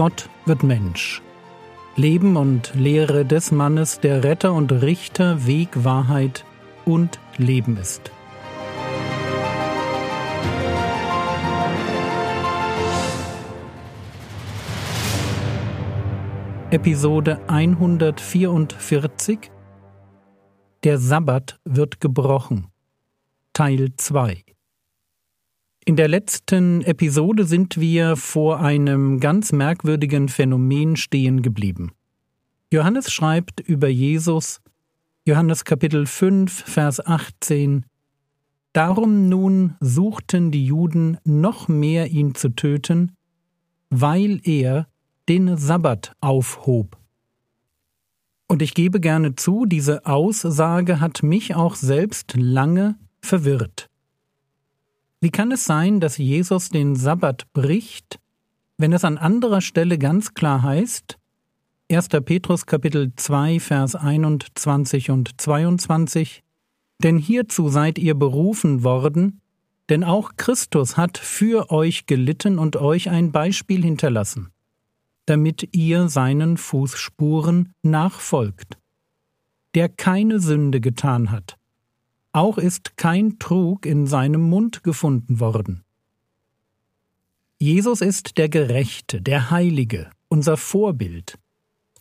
Gott wird Mensch. Leben und Lehre des Mannes, der Retter und Richter, Weg, Wahrheit und Leben ist. Episode 144 Der Sabbat wird gebrochen Teil 2 in der letzten Episode sind wir vor einem ganz merkwürdigen Phänomen stehen geblieben. Johannes schreibt über Jesus, Johannes Kapitel 5, Vers 18, Darum nun suchten die Juden noch mehr ihn zu töten, weil er den Sabbat aufhob. Und ich gebe gerne zu, diese Aussage hat mich auch selbst lange verwirrt. Wie kann es sein, dass Jesus den Sabbat bricht, wenn es an anderer Stelle ganz klar heißt, 1. Petrus Kapitel 2 Vers 21 und 22, denn hierzu seid ihr berufen worden, denn auch Christus hat für euch gelitten und euch ein Beispiel hinterlassen, damit ihr seinen Fußspuren nachfolgt, der keine Sünde getan hat, auch ist kein Trug in seinem Mund gefunden worden. Jesus ist der Gerechte, der Heilige, unser Vorbild.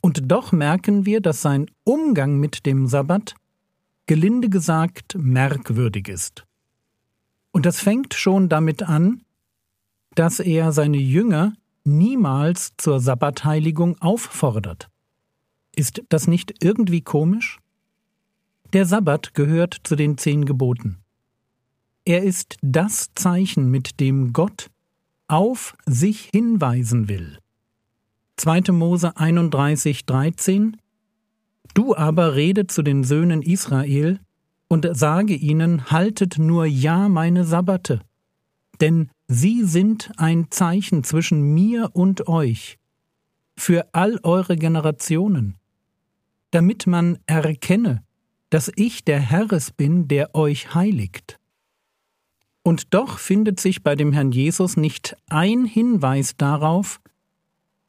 Und doch merken wir, dass sein Umgang mit dem Sabbat, gelinde gesagt, merkwürdig ist. Und das fängt schon damit an, dass er seine Jünger niemals zur Sabbatheiligung auffordert. Ist das nicht irgendwie komisch? Der Sabbat gehört zu den zehn Geboten. Er ist das Zeichen, mit dem Gott auf sich hinweisen will. 2. Mose 31, 13 Du aber rede zu den Söhnen Israel und sage ihnen, haltet nur ja meine Sabbate, denn sie sind ein Zeichen zwischen mir und euch, für all eure Generationen, damit man erkenne, dass ich der Herres bin, der euch heiligt. Und doch findet sich bei dem Herrn Jesus nicht ein Hinweis darauf,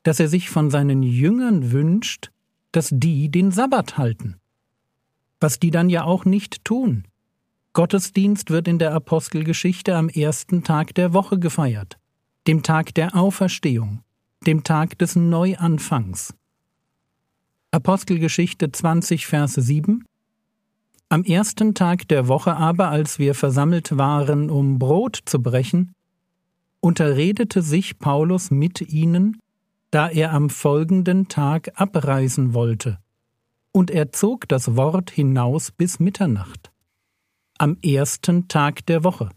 dass er sich von seinen Jüngern wünscht, dass die den Sabbat halten. Was die dann ja auch nicht tun. Gottesdienst wird in der Apostelgeschichte am ersten Tag der Woche gefeiert, dem Tag der Auferstehung, dem Tag des Neuanfangs. Apostelgeschichte 20, Vers 7 am ersten Tag der Woche aber, als wir versammelt waren, um Brot zu brechen, unterredete sich Paulus mit ihnen, da er am folgenden Tag abreisen wollte, und er zog das Wort hinaus bis Mitternacht, am ersten Tag der Woche.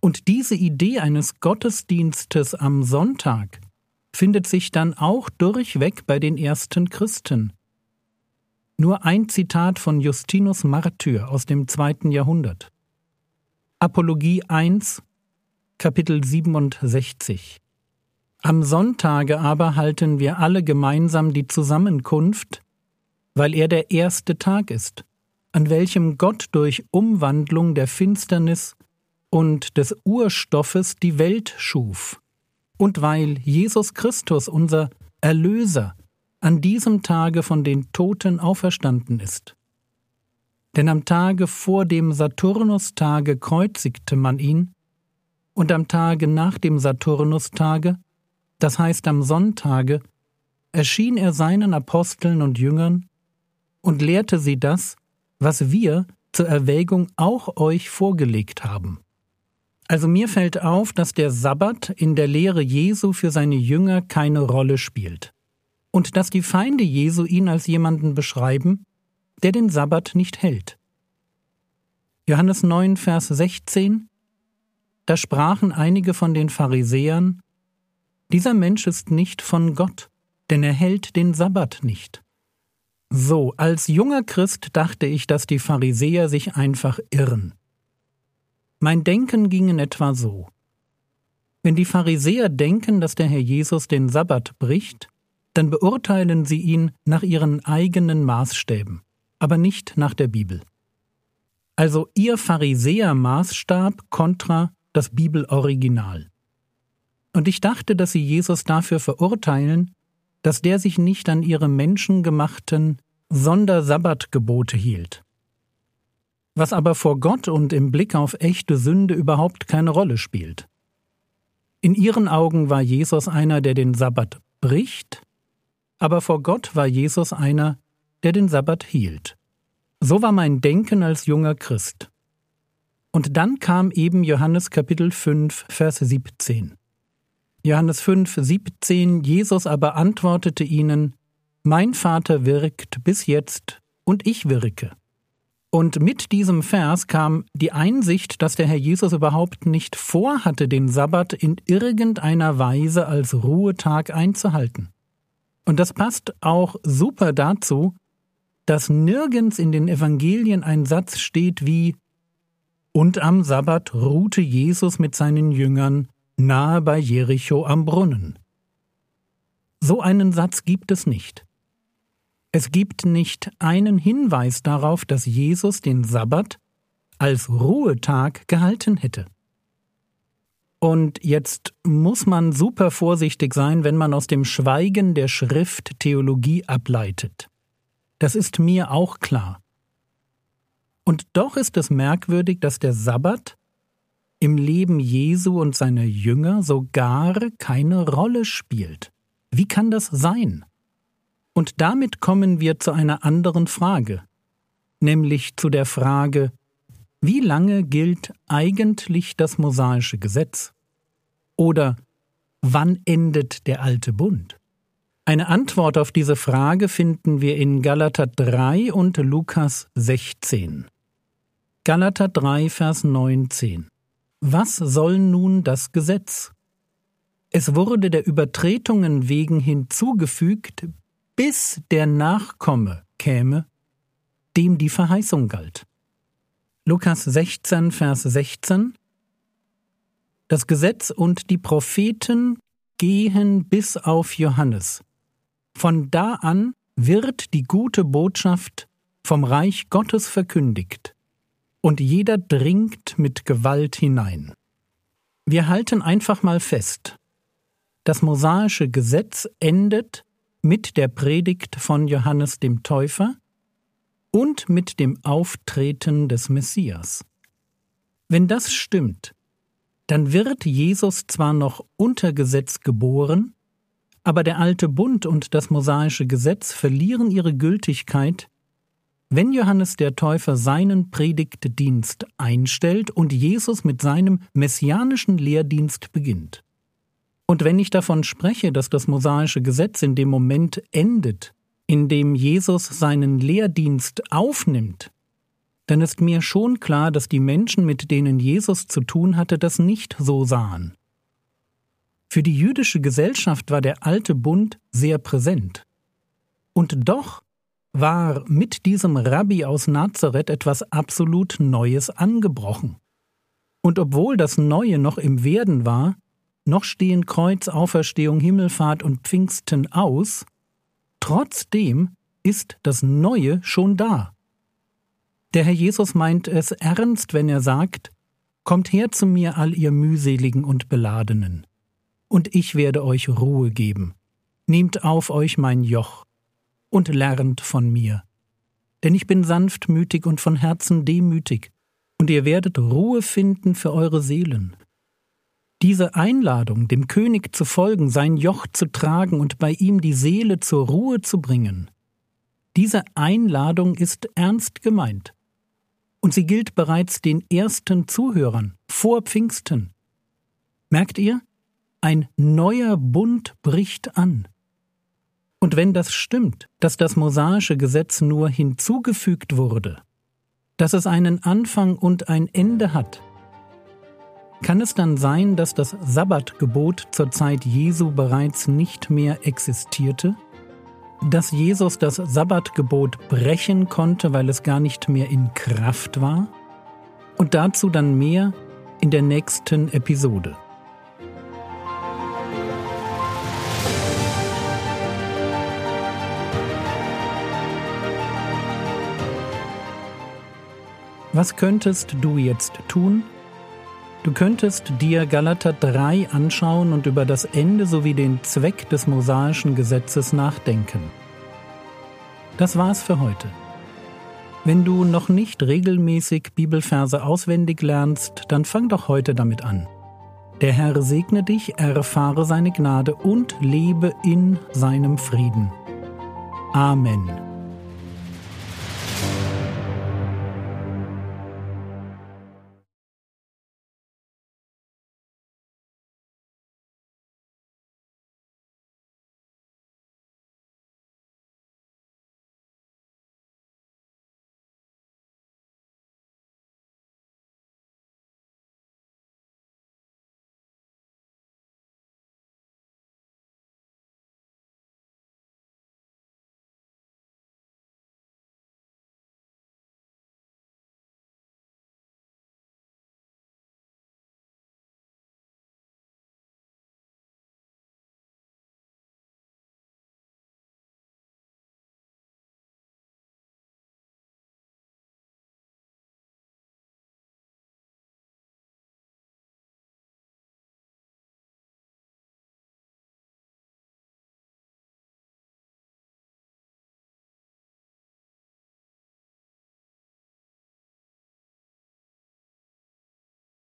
Und diese Idee eines Gottesdienstes am Sonntag findet sich dann auch durchweg bei den ersten Christen, nur ein Zitat von Justinus Martyr aus dem zweiten Jahrhundert. Apologie 1, Kapitel 67. Am Sonntage aber halten wir alle gemeinsam die Zusammenkunft, weil er der erste Tag ist, an welchem Gott durch Umwandlung der Finsternis und des Urstoffes die Welt schuf, und weil Jesus Christus unser Erlöser an diesem Tage von den Toten auferstanden ist. Denn am Tage vor dem Saturnustage kreuzigte man ihn, und am Tage nach dem Saturnustage, das heißt am Sonntage, erschien er seinen Aposteln und Jüngern und lehrte sie das, was wir zur Erwägung auch euch vorgelegt haben. Also mir fällt auf, dass der Sabbat in der Lehre Jesu für seine Jünger keine Rolle spielt und dass die Feinde Jesu ihn als jemanden beschreiben, der den Sabbat nicht hält. Johannes 9, Vers 16 Da sprachen einige von den Pharisäern, dieser Mensch ist nicht von Gott, denn er hält den Sabbat nicht. So, als junger Christ dachte ich, dass die Pharisäer sich einfach irren. Mein Denken ging in etwa so. Wenn die Pharisäer denken, dass der Herr Jesus den Sabbat bricht, dann beurteilen sie ihn nach ihren eigenen Maßstäben, aber nicht nach der Bibel. Also ihr Pharisäer-Maßstab kontra das Bibeloriginal. Und ich dachte, dass sie Jesus dafür verurteilen, dass der sich nicht an ihre menschengemachten Sondersabbatgebote hielt. Was aber vor Gott und im Blick auf echte Sünde überhaupt keine Rolle spielt. In ihren Augen war Jesus einer, der den Sabbat bricht, aber vor Gott war Jesus einer, der den Sabbat hielt. So war mein Denken als junger Christ. Und dann kam eben Johannes Kapitel 5, Vers 17. Johannes 5, 17 Jesus aber antwortete ihnen, Mein Vater wirkt bis jetzt, und ich wirke. Und mit diesem Vers kam die Einsicht, dass der Herr Jesus überhaupt nicht vorhatte, den Sabbat in irgendeiner Weise als Ruhetag einzuhalten. Und das passt auch super dazu, dass nirgends in den Evangelien ein Satz steht wie Und am Sabbat ruhte Jesus mit seinen Jüngern nahe bei Jericho am Brunnen. So einen Satz gibt es nicht. Es gibt nicht einen Hinweis darauf, dass Jesus den Sabbat als Ruhetag gehalten hätte. Und jetzt muss man super vorsichtig sein, wenn man aus dem Schweigen der Schrift Theologie ableitet. Das ist mir auch klar. Und doch ist es merkwürdig, dass der Sabbat im Leben Jesu und seiner Jünger so gar keine Rolle spielt. Wie kann das sein? Und damit kommen wir zu einer anderen Frage, nämlich zu der Frage, wie lange gilt eigentlich das mosaische Gesetz? Oder wann endet der alte Bund? Eine Antwort auf diese Frage finden wir in Galater 3 und Lukas 16. Galater 3, Vers 19. Was soll nun das Gesetz? Es wurde der Übertretungen wegen hinzugefügt, bis der Nachkomme käme, dem die Verheißung galt. Lukas 16, Vers 16 Das Gesetz und die Propheten gehen bis auf Johannes. Von da an wird die gute Botschaft vom Reich Gottes verkündigt und jeder dringt mit Gewalt hinein. Wir halten einfach mal fest, das mosaische Gesetz endet mit der Predigt von Johannes dem Täufer und mit dem Auftreten des Messias. Wenn das stimmt, dann wird Jesus zwar noch unter Gesetz geboren, aber der alte Bund und das mosaische Gesetz verlieren ihre Gültigkeit, wenn Johannes der Täufer seinen Predigtdienst einstellt und Jesus mit seinem messianischen Lehrdienst beginnt. Und wenn ich davon spreche, dass das mosaische Gesetz in dem Moment endet, in dem Jesus seinen Lehrdienst aufnimmt, dann ist mir schon klar, dass die Menschen, mit denen Jesus zu tun hatte, das nicht so sahen. Für die jüdische Gesellschaft war der alte Bund sehr präsent. Und doch war mit diesem Rabbi aus Nazareth etwas absolut Neues angebrochen. Und obwohl das Neue noch im Werden war, noch stehen Kreuz, Auferstehung, Himmelfahrt und Pfingsten aus, trotzdem ist das Neue schon da. Der Herr Jesus meint es ernst, wenn er sagt, Kommt her zu mir, all ihr mühseligen und beladenen, und ich werde euch Ruhe geben. Nehmt auf euch mein Joch und lernt von mir. Denn ich bin sanftmütig und von Herzen demütig, und ihr werdet Ruhe finden für eure Seelen. Diese Einladung, dem König zu folgen, sein Joch zu tragen und bei ihm die Seele zur Ruhe zu bringen, diese Einladung ist ernst gemeint. Und sie gilt bereits den ersten Zuhörern vor Pfingsten. Merkt ihr? Ein neuer Bund bricht an. Und wenn das stimmt, dass das mosaische Gesetz nur hinzugefügt wurde, dass es einen Anfang und ein Ende hat, kann es dann sein, dass das Sabbatgebot zur Zeit Jesu bereits nicht mehr existierte? Dass Jesus das Sabbatgebot brechen konnte, weil es gar nicht mehr in Kraft war? Und dazu dann mehr in der nächsten Episode. Was könntest du jetzt tun? Du könntest dir Galater 3 anschauen und über das Ende sowie den Zweck des mosaischen Gesetzes nachdenken. Das war's für heute. Wenn du noch nicht regelmäßig Bibelverse auswendig lernst, dann fang doch heute damit an. Der Herr segne dich, erfahre seine Gnade und lebe in seinem Frieden. Amen.